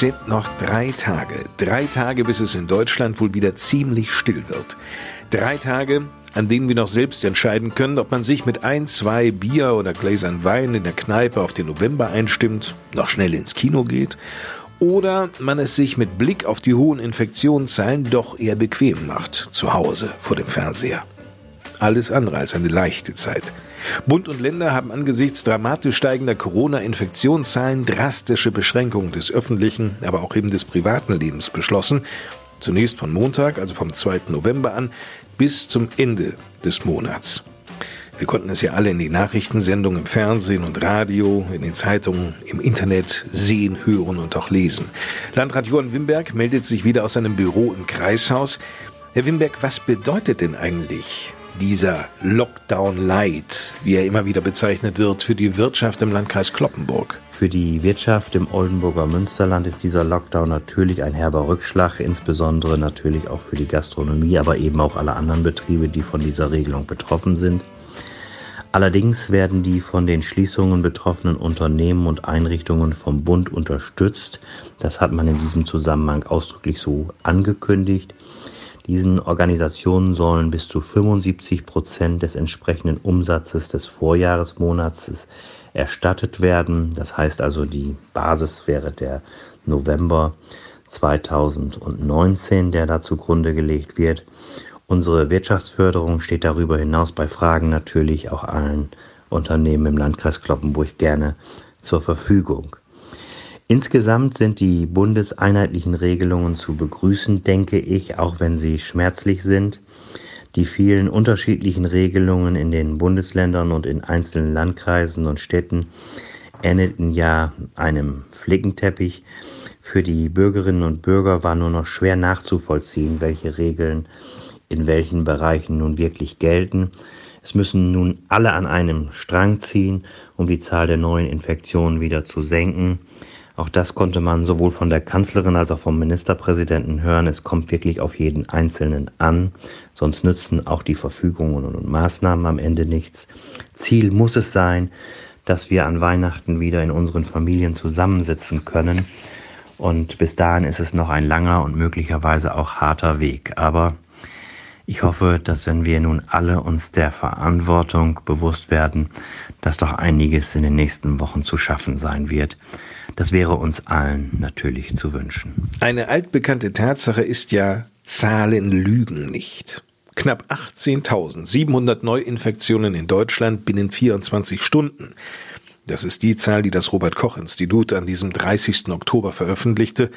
Es sind noch drei Tage. Drei Tage, bis es in Deutschland wohl wieder ziemlich still wird. Drei Tage, an denen wir noch selbst entscheiden können, ob man sich mit ein, zwei Bier oder Gläsern Wein in der Kneipe auf den November einstimmt, noch schnell ins Kino geht oder man es sich mit Blick auf die hohen Infektionszahlen doch eher bequem macht, zu Hause vor dem Fernseher. Alles andere als eine leichte Zeit. Bund und Länder haben angesichts dramatisch steigender Corona-Infektionszahlen drastische Beschränkungen des öffentlichen, aber auch eben des privaten Lebens beschlossen. Zunächst von Montag, also vom 2. November an, bis zum Ende des Monats. Wir konnten es ja alle in den Nachrichtensendungen im Fernsehen und Radio, in den Zeitungen, im Internet sehen, hören und auch lesen. Landrat Johann Wimberg meldet sich wieder aus seinem Büro im Kreishaus. Herr Wimberg, was bedeutet denn eigentlich dieser Lockdown Light, wie er immer wieder bezeichnet wird, für die Wirtschaft im Landkreis Kloppenburg? Für die Wirtschaft im Oldenburger Münsterland ist dieser Lockdown natürlich ein herber Rückschlag, insbesondere natürlich auch für die Gastronomie, aber eben auch alle anderen Betriebe, die von dieser Regelung betroffen sind. Allerdings werden die von den Schließungen betroffenen Unternehmen und Einrichtungen vom Bund unterstützt. Das hat man in diesem Zusammenhang ausdrücklich so angekündigt. Diesen Organisationen sollen bis zu 75 Prozent des entsprechenden Umsatzes des Vorjahresmonats erstattet werden. Das heißt also, die Basis wäre der November 2019, der da zugrunde gelegt wird. Unsere Wirtschaftsförderung steht darüber hinaus bei Fragen natürlich auch allen Unternehmen im Landkreis Kloppenburg gerne zur Verfügung. Insgesamt sind die bundeseinheitlichen Regelungen zu begrüßen, denke ich, auch wenn sie schmerzlich sind. Die vielen unterschiedlichen Regelungen in den Bundesländern und in einzelnen Landkreisen und Städten ähnelten ja einem Flickenteppich. Für die Bürgerinnen und Bürger war nur noch schwer nachzuvollziehen, welche Regeln in welchen Bereichen nun wirklich gelten. Es müssen nun alle an einem Strang ziehen, um die Zahl der neuen Infektionen wieder zu senken. Auch das konnte man sowohl von der Kanzlerin als auch vom Ministerpräsidenten hören. Es kommt wirklich auf jeden Einzelnen an, sonst nützen auch die Verfügungen und Maßnahmen am Ende nichts. Ziel muss es sein, dass wir an Weihnachten wieder in unseren Familien zusammensitzen können. Und bis dahin ist es noch ein langer und möglicherweise auch harter Weg. Aber ich hoffe, dass wenn wir nun alle uns der Verantwortung bewusst werden, dass doch einiges in den nächsten Wochen zu schaffen sein wird. Das wäre uns allen natürlich zu wünschen. Eine altbekannte Tatsache ist ja, Zahlen lügen nicht. Knapp 18.700 Neuinfektionen in Deutschland binnen 24 Stunden. Das ist die Zahl, die das Robert Koch Institut an diesem 30. Oktober veröffentlichte.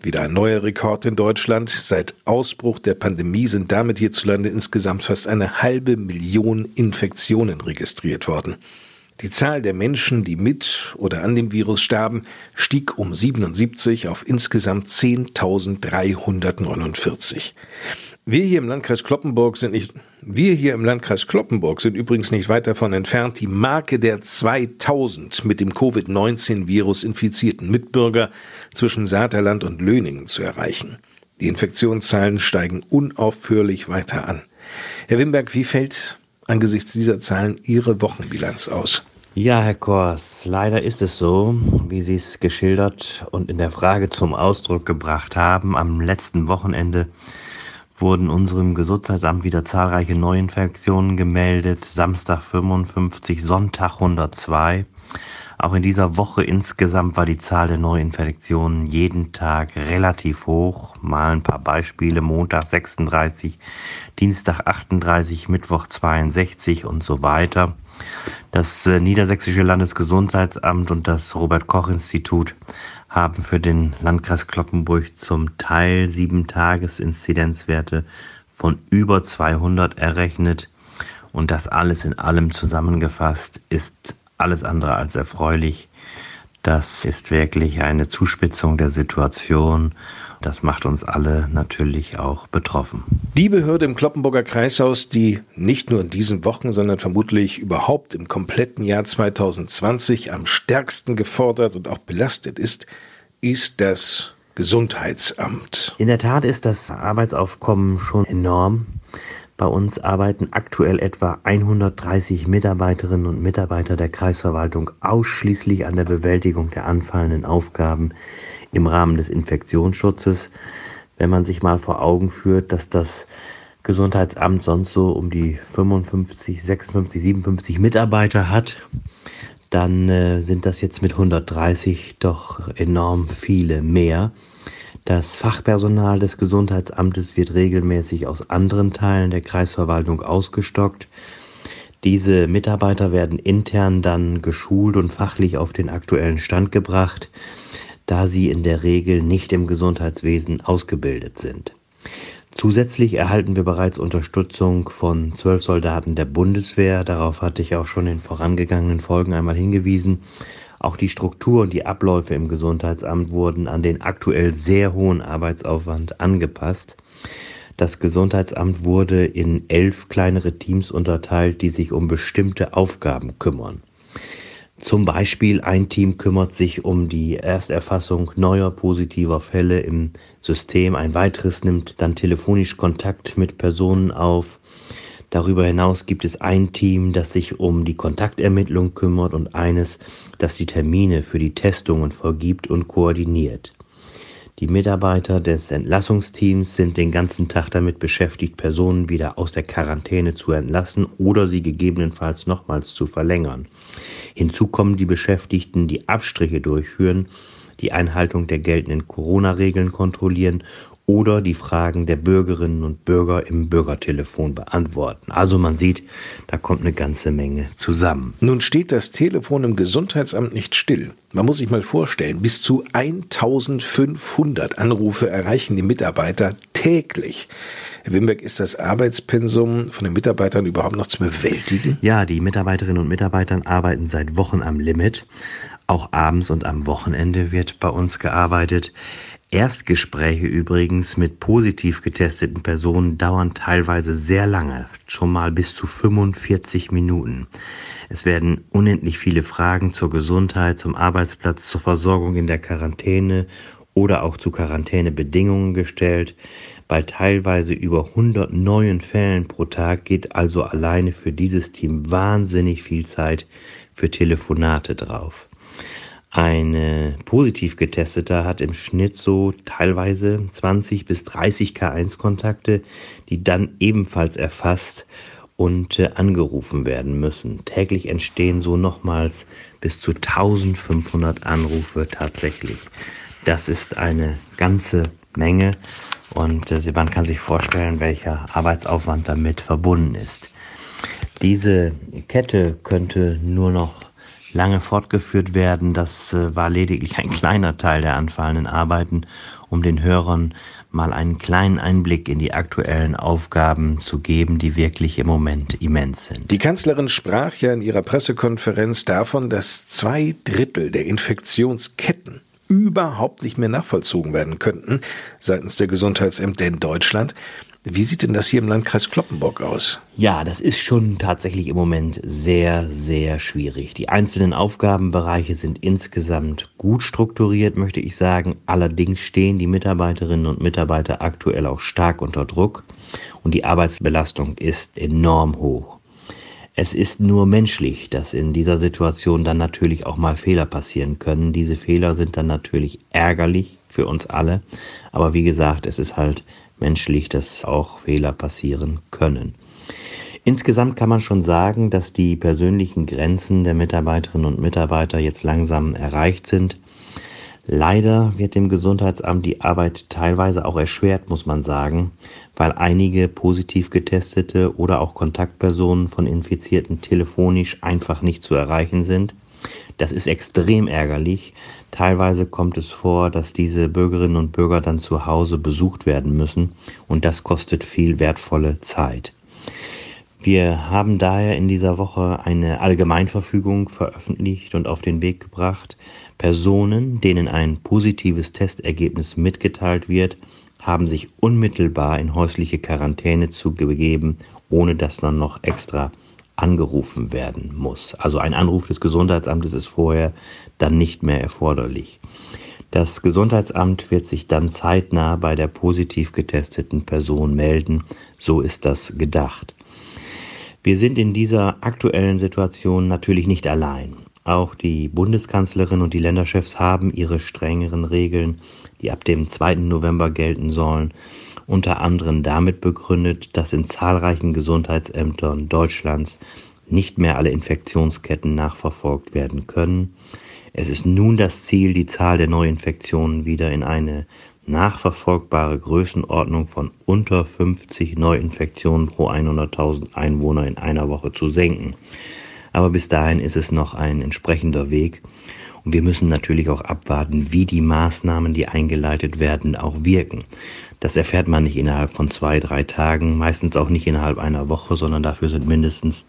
Wieder ein neuer Rekord in Deutschland. Seit Ausbruch der Pandemie sind damit hierzulande insgesamt fast eine halbe Million Infektionen registriert worden. Die Zahl der Menschen, die mit oder an dem Virus starben, stieg um 77 auf insgesamt 10.349. Wir hier im Landkreis Kloppenburg sind nicht, wir hier im Landkreis Kloppenburg sind übrigens nicht weit davon entfernt, die Marke der 2000 mit dem Covid-19-Virus infizierten Mitbürger zwischen Saterland und Löningen zu erreichen. Die Infektionszahlen steigen unaufhörlich weiter an. Herr Wimberg, wie fällt angesichts dieser Zahlen Ihre Wochenbilanz aus? Ja, Herr Kors, leider ist es so, wie Sie es geschildert und in der Frage zum Ausdruck gebracht haben. Am letzten Wochenende wurden unserem Gesundheitsamt wieder zahlreiche Neuinfektionen gemeldet. Samstag 55, Sonntag 102. Auch in dieser Woche insgesamt war die Zahl der Neuinfektionen jeden Tag relativ hoch. Mal ein paar Beispiele. Montag 36, Dienstag 38, Mittwoch 62 und so weiter. Das äh, Niedersächsische Landesgesundheitsamt und das Robert Koch Institut haben für den Landkreis Kloppenburg zum Teil sieben Tages-Inzidenzwerte von über 200 errechnet. Und das alles in allem zusammengefasst ist alles andere als erfreulich. Das ist wirklich eine Zuspitzung der Situation. Das macht uns alle natürlich auch betroffen. Die Behörde im Kloppenburger Kreishaus, die nicht nur in diesen Wochen, sondern vermutlich überhaupt im kompletten Jahr 2020 am stärksten gefordert und auch belastet ist, ist das Gesundheitsamt. In der Tat ist das Arbeitsaufkommen schon enorm. Bei uns arbeiten aktuell etwa 130 Mitarbeiterinnen und Mitarbeiter der Kreisverwaltung ausschließlich an der Bewältigung der anfallenden Aufgaben im Rahmen des Infektionsschutzes. Wenn man sich mal vor Augen führt, dass das Gesundheitsamt sonst so um die 55, 56, 57 Mitarbeiter hat, dann äh, sind das jetzt mit 130 doch enorm viele mehr. Das Fachpersonal des Gesundheitsamtes wird regelmäßig aus anderen Teilen der Kreisverwaltung ausgestockt. Diese Mitarbeiter werden intern dann geschult und fachlich auf den aktuellen Stand gebracht, da sie in der Regel nicht im Gesundheitswesen ausgebildet sind. Zusätzlich erhalten wir bereits Unterstützung von zwölf Soldaten der Bundeswehr. Darauf hatte ich auch schon in vorangegangenen Folgen einmal hingewiesen. Auch die Struktur und die Abläufe im Gesundheitsamt wurden an den aktuell sehr hohen Arbeitsaufwand angepasst. Das Gesundheitsamt wurde in elf kleinere Teams unterteilt, die sich um bestimmte Aufgaben kümmern. Zum Beispiel ein Team kümmert sich um die Ersterfassung neuer positiver Fälle im System, ein weiteres nimmt dann telefonisch Kontakt mit Personen auf, Darüber hinaus gibt es ein Team, das sich um die Kontaktermittlung kümmert und eines, das die Termine für die Testungen vergibt und koordiniert. Die Mitarbeiter des Entlassungsteams sind den ganzen Tag damit beschäftigt, Personen wieder aus der Quarantäne zu entlassen oder sie gegebenenfalls nochmals zu verlängern. Hinzu kommen die Beschäftigten, die Abstriche durchführen, die Einhaltung der geltenden Corona-Regeln kontrollieren oder die Fragen der Bürgerinnen und Bürger im Bürgertelefon beantworten. Also man sieht, da kommt eine ganze Menge zusammen. Nun steht das Telefon im Gesundheitsamt nicht still. Man muss sich mal vorstellen, bis zu 1500 Anrufe erreichen die Mitarbeiter täglich. Herr Wimberg, ist das Arbeitspensum von den Mitarbeitern überhaupt noch zu bewältigen? Ja, die Mitarbeiterinnen und Mitarbeiter arbeiten seit Wochen am Limit. Auch abends und am Wochenende wird bei uns gearbeitet. Erstgespräche übrigens mit positiv getesteten Personen dauern teilweise sehr lange, schon mal bis zu 45 Minuten. Es werden unendlich viele Fragen zur Gesundheit, zum Arbeitsplatz, zur Versorgung in der Quarantäne oder auch zu Quarantänebedingungen gestellt. Bei teilweise über 100 neuen Fällen pro Tag geht also alleine für dieses Team wahnsinnig viel Zeit für Telefonate drauf. Ein positiv getesteter hat im Schnitt so teilweise 20 bis 30 K1-Kontakte, die dann ebenfalls erfasst und äh, angerufen werden müssen. Täglich entstehen so nochmals bis zu 1500 Anrufe tatsächlich. Das ist eine ganze Menge und äh, man kann sich vorstellen, welcher Arbeitsaufwand damit verbunden ist. Diese Kette könnte nur noch lange fortgeführt werden. Das äh, war lediglich ein kleiner Teil der anfallenden Arbeiten, um den Hörern mal einen kleinen Einblick in die aktuellen Aufgaben zu geben, die wirklich im Moment immens sind. Die Kanzlerin sprach ja in ihrer Pressekonferenz davon, dass zwei Drittel der Infektionsketten überhaupt nicht mehr nachvollzogen werden könnten seitens der Gesundheitsämter in Deutschland. Wie sieht denn das hier im Landkreis Kloppenburg aus? Ja, das ist schon tatsächlich im Moment sehr, sehr schwierig. Die einzelnen Aufgabenbereiche sind insgesamt gut strukturiert, möchte ich sagen. Allerdings stehen die Mitarbeiterinnen und Mitarbeiter aktuell auch stark unter Druck und die Arbeitsbelastung ist enorm hoch. Es ist nur menschlich, dass in dieser Situation dann natürlich auch mal Fehler passieren können. Diese Fehler sind dann natürlich ärgerlich für uns alle. Aber wie gesagt, es ist halt menschlich, dass auch Fehler passieren können. Insgesamt kann man schon sagen, dass die persönlichen Grenzen der Mitarbeiterinnen und Mitarbeiter jetzt langsam erreicht sind. Leider wird dem Gesundheitsamt die Arbeit teilweise auch erschwert, muss man sagen, weil einige positiv getestete oder auch Kontaktpersonen von Infizierten telefonisch einfach nicht zu erreichen sind. Das ist extrem ärgerlich. Teilweise kommt es vor, dass diese Bürgerinnen und Bürger dann zu Hause besucht werden müssen und das kostet viel wertvolle Zeit. Wir haben daher in dieser Woche eine Allgemeinverfügung veröffentlicht und auf den Weg gebracht. Personen, denen ein positives Testergebnis mitgeteilt wird, haben sich unmittelbar in häusliche Quarantäne zu begeben, ohne dass dann noch extra angerufen werden muss. Also ein Anruf des Gesundheitsamtes ist vorher dann nicht mehr erforderlich. Das Gesundheitsamt wird sich dann zeitnah bei der positiv getesteten Person melden. So ist das gedacht. Wir sind in dieser aktuellen Situation natürlich nicht allein. Auch die Bundeskanzlerin und die Länderchefs haben ihre strengeren Regeln, die ab dem 2. November gelten sollen, unter anderem damit begründet, dass in zahlreichen Gesundheitsämtern Deutschlands nicht mehr alle Infektionsketten nachverfolgt werden können. Es ist nun das Ziel, die Zahl der Neuinfektionen wieder in eine nachverfolgbare Größenordnung von unter 50 Neuinfektionen pro 100.000 Einwohner in einer Woche zu senken. Aber bis dahin ist es noch ein entsprechender Weg. Und wir müssen natürlich auch abwarten, wie die Maßnahmen, die eingeleitet werden, auch wirken. Das erfährt man nicht innerhalb von zwei, drei Tagen, meistens auch nicht innerhalb einer Woche, sondern dafür sind mindestens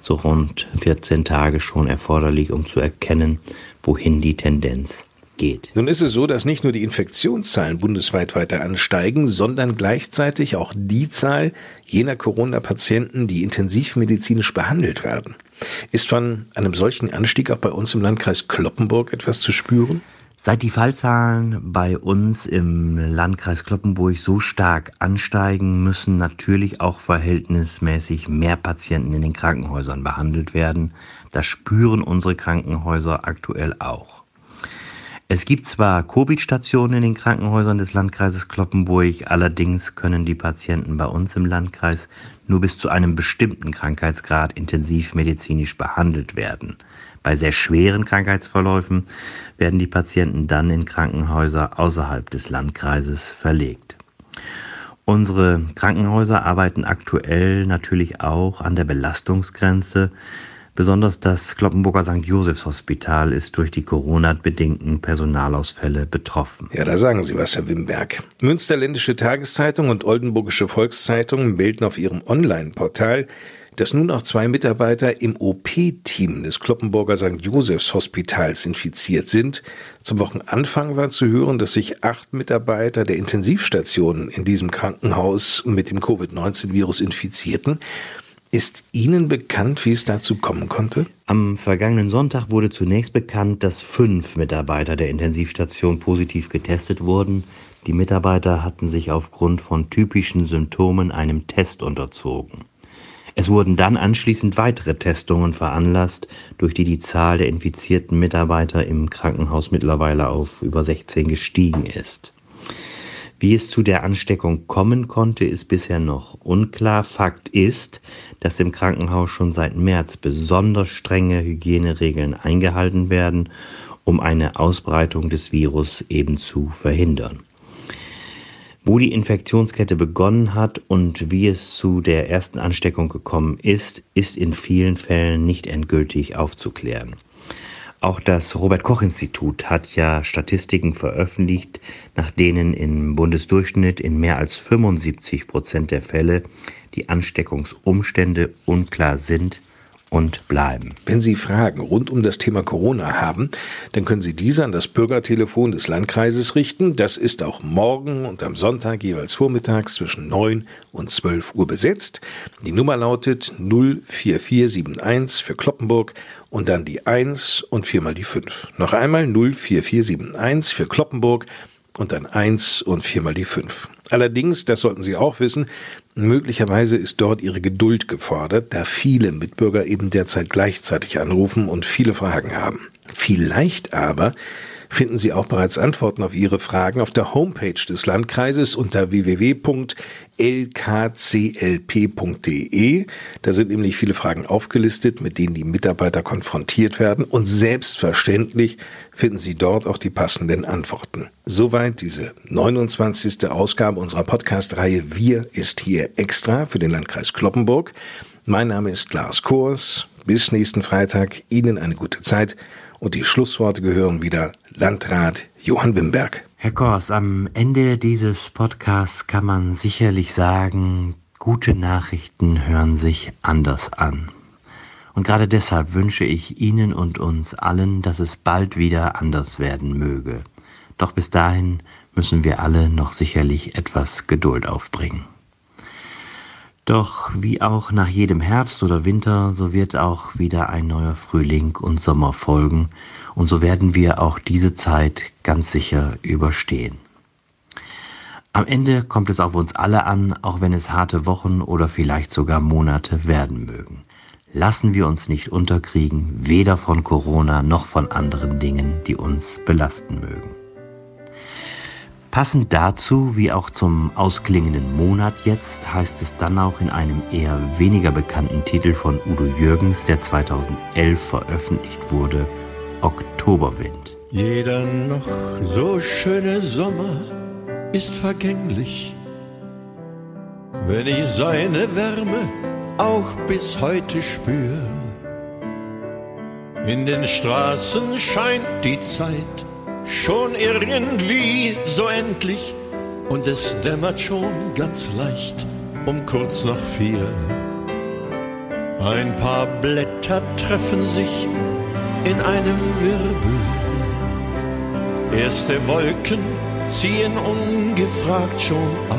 so rund 14 Tage schon erforderlich, um zu erkennen, wohin die Tendenz geht. Nun ist es so, dass nicht nur die Infektionszahlen bundesweit weiter ansteigen, sondern gleichzeitig auch die Zahl jener Corona-Patienten, die intensivmedizinisch behandelt werden. Ist von einem solchen Anstieg auch bei uns im Landkreis Kloppenburg etwas zu spüren? Seit die Fallzahlen bei uns im Landkreis Kloppenburg so stark ansteigen, müssen natürlich auch verhältnismäßig mehr Patienten in den Krankenhäusern behandelt werden. Das spüren unsere Krankenhäuser aktuell auch. Es gibt zwar Covid-Stationen in den Krankenhäusern des Landkreises Kloppenburg, allerdings können die Patienten bei uns im Landkreis nur bis zu einem bestimmten Krankheitsgrad intensivmedizinisch behandelt werden. Bei sehr schweren Krankheitsverläufen werden die Patienten dann in Krankenhäuser außerhalb des Landkreises verlegt. Unsere Krankenhäuser arbeiten aktuell natürlich auch an der Belastungsgrenze. Besonders das Kloppenburger St. Josephs Hospital ist durch die Corona-bedingten Personalausfälle betroffen. Ja, da sagen Sie was, Herr Wimberg. Münsterländische Tageszeitung und Oldenburgische Volkszeitung melden auf ihrem Online-Portal, dass nun auch zwei Mitarbeiter im OP-Team des Kloppenburger St. Josephs Hospitals infiziert sind. Zum Wochenanfang war zu hören, dass sich acht Mitarbeiter der Intensivstationen in diesem Krankenhaus mit dem Covid-19-Virus infizierten. Ist Ihnen bekannt, wie es dazu kommen konnte? Am vergangenen Sonntag wurde zunächst bekannt, dass fünf Mitarbeiter der Intensivstation positiv getestet wurden. Die Mitarbeiter hatten sich aufgrund von typischen Symptomen einem Test unterzogen. Es wurden dann anschließend weitere Testungen veranlasst, durch die die Zahl der infizierten Mitarbeiter im Krankenhaus mittlerweile auf über 16 gestiegen ist. Wie es zu der Ansteckung kommen konnte, ist bisher noch unklar. Fakt ist, dass im Krankenhaus schon seit März besonders strenge Hygieneregeln eingehalten werden, um eine Ausbreitung des Virus eben zu verhindern. Wo die Infektionskette begonnen hat und wie es zu der ersten Ansteckung gekommen ist, ist in vielen Fällen nicht endgültig aufzuklären. Auch das Robert Koch Institut hat ja Statistiken veröffentlicht, nach denen im Bundesdurchschnitt in mehr als 75 Prozent der Fälle die Ansteckungsumstände unklar sind und bleiben. Wenn Sie Fragen rund um das Thema Corona haben, dann können Sie diese an das Bürgertelefon des Landkreises richten. Das ist auch morgen und am Sonntag jeweils vormittags zwischen 9 und 12 Uhr besetzt. Die Nummer lautet 04471 für Kloppenburg und dann die 1 und viermal die 5. Noch einmal 04471 für Kloppenburg und dann 1 und viermal die 5. Allerdings, das sollten Sie auch wissen, möglicherweise ist dort Ihre Geduld gefordert, da viele Mitbürger eben derzeit gleichzeitig anrufen und viele Fragen haben. Vielleicht aber finden Sie auch bereits Antworten auf Ihre Fragen auf der Homepage des Landkreises unter www.lkclp.de. Da sind nämlich viele Fragen aufgelistet, mit denen die Mitarbeiter konfrontiert werden und selbstverständlich finden Sie dort auch die passenden Antworten. Soweit diese 29. Ausgabe unserer Podcast-Reihe Wir ist hier extra für den Landkreis Kloppenburg. Mein Name ist Lars Kors. Bis nächsten Freitag. Ihnen eine gute Zeit. Und die Schlussworte gehören wieder Landrat Johann Wimberg. Herr Kors, am Ende dieses Podcasts kann man sicherlich sagen, Gute Nachrichten hören sich anders an. Und gerade deshalb wünsche ich Ihnen und uns allen, dass es bald wieder anders werden möge. Doch bis dahin müssen wir alle noch sicherlich etwas Geduld aufbringen. Doch wie auch nach jedem Herbst oder Winter, so wird auch wieder ein neuer Frühling und Sommer folgen, und so werden wir auch diese Zeit ganz sicher überstehen. Am Ende kommt es auf uns alle an, auch wenn es harte Wochen oder vielleicht sogar Monate werden mögen. Lassen wir uns nicht unterkriegen, weder von Corona noch von anderen Dingen, die uns belasten mögen. Passend dazu, wie auch zum ausklingenden Monat jetzt, heißt es dann auch in einem eher weniger bekannten Titel von Udo Jürgens, der 2011 veröffentlicht wurde, Oktoberwind. Jeder noch so schöne Sommer ist vergänglich. Wenn ich seine Wärme auch bis heute spür, in den Straßen scheint die Zeit schon irgendwie so endlich und es dämmert schon ganz leicht um kurz nach vier. Ein paar Blätter treffen sich in einem Wirbel. Erste Wolken ziehen ungefragt schon auf.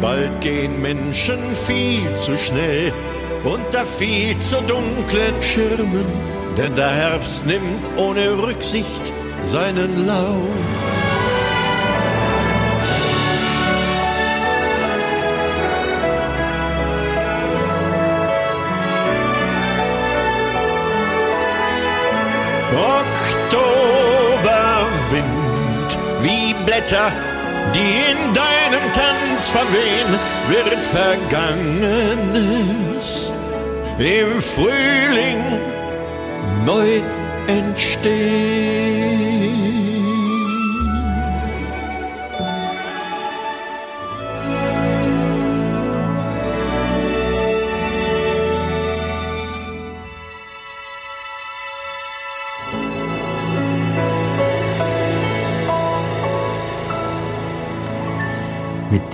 Bald gehen Menschen viel zu schnell unter viel zu dunklen Schirmen, denn der Herbst nimmt ohne Rücksicht seinen Lauf. Oktoberwind, wie Blätter, die in deinem Tanz verwehen, wird Vergangenes im Frühling neu entstehen.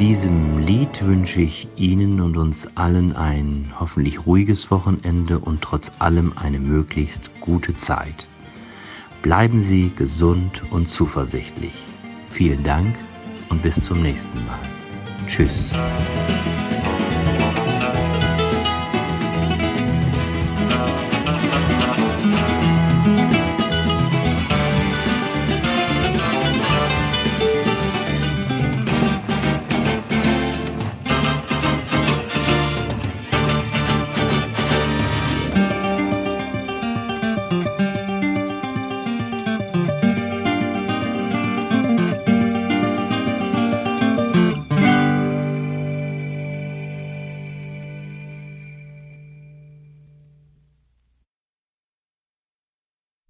Diesem Lied wünsche ich Ihnen und uns allen ein hoffentlich ruhiges Wochenende und trotz allem eine möglichst gute Zeit. Bleiben Sie gesund und zuversichtlich. Vielen Dank und bis zum nächsten Mal. Tschüss.